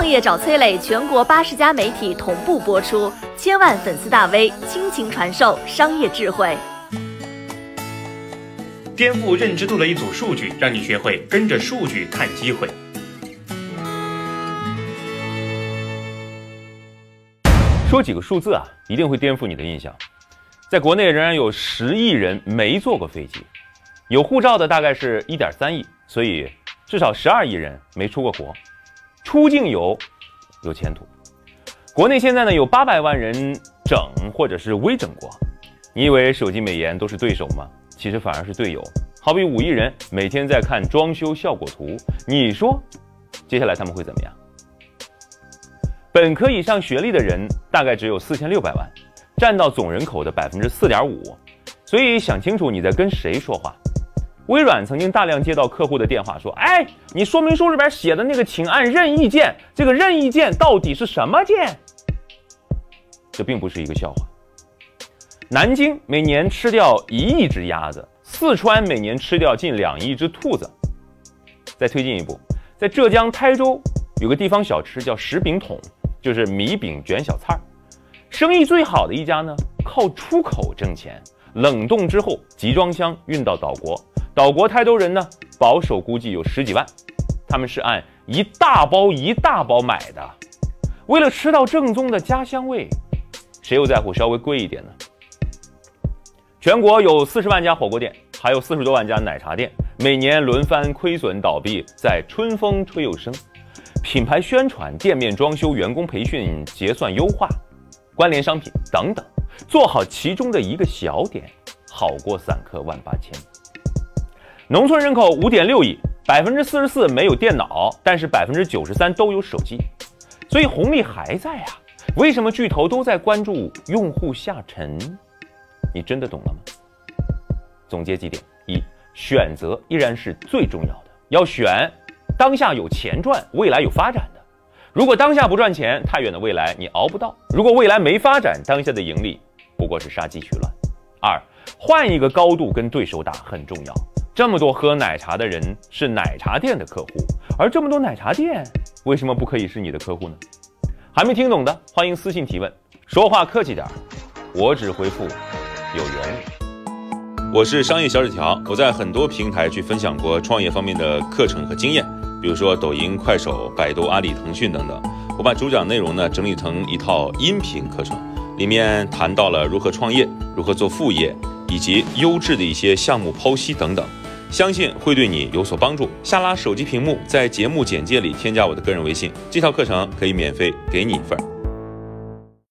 创业找崔磊，全国八十家媒体同步播出，千万粉丝大 V 倾情传授商业智慧。颠覆认知度的一组数据，让你学会跟着数据看机会。说几个数字啊，一定会颠覆你的印象。在国内仍然有十亿人没坐过飞机，有护照的大概是一点三亿，所以至少十二亿人没出过国。出境游有前途。国内现在呢有八百万人整或者是微整过。你以为手机美颜都是对手吗？其实反而是队友。好比五亿人每天在看装修效果图，你说接下来他们会怎么样？本科以上学历的人大概只有四千六百万。占到总人口的百分之四点五，所以想清楚你在跟谁说话。微软曾经大量接到客户的电话，说：“哎，你说明书里边写的那个请按任意键，这个任意键到底是什么键？”这并不是一个笑话。南京每年吃掉一亿只鸭子，四川每年吃掉近两亿只兔子。再推进一步，在浙江台州有个地方小吃叫石饼筒，就是米饼卷小菜儿。生意最好的一家呢，靠出口挣钱，冷冻之后集装箱运到岛国，岛国台州人呢，保守估计有十几万，他们是按一大包一大包买的，为了吃到正宗的家乡味，谁又在乎稍微贵一点呢？全国有四十万家火锅店，还有四十多万家奶茶店，每年轮番亏损倒闭，在春风吹又生，品牌宣传、店面装修、员工培训、结算优化。关联商品等等，做好其中的一个小点，好过散客万八千。农村人口五点六亿，百分之四十四没有电脑，但是百分之九十三都有手机，所以红利还在啊。为什么巨头都在关注用户下沉？你真的懂了吗？总结几点：一，选择依然是最重要的，要选当下有钱赚、未来有发展的。如果当下不赚钱，太远的未来你熬不到；如果未来没发展，当下的盈利不过是杀鸡取卵。二，换一个高度跟对手打很重要。这么多喝奶茶的人是奶茶店的客户，而这么多奶茶店为什么不可以是你的客户呢？还没听懂的，欢迎私信提问。说话客气点，我只回复有缘。我是商业小纸条，我在很多平台去分享过创业方面的课程和经验。比如说抖音、快手、百度、阿里、腾讯等等，我把主讲内容呢整理成一套音频课程，里面谈到了如何创业、如何做副业，以及优质的一些项目剖析等等，相信会对你有所帮助。下拉手机屏幕，在节目简介里添加我的个人微信，这套课程可以免费给你一份。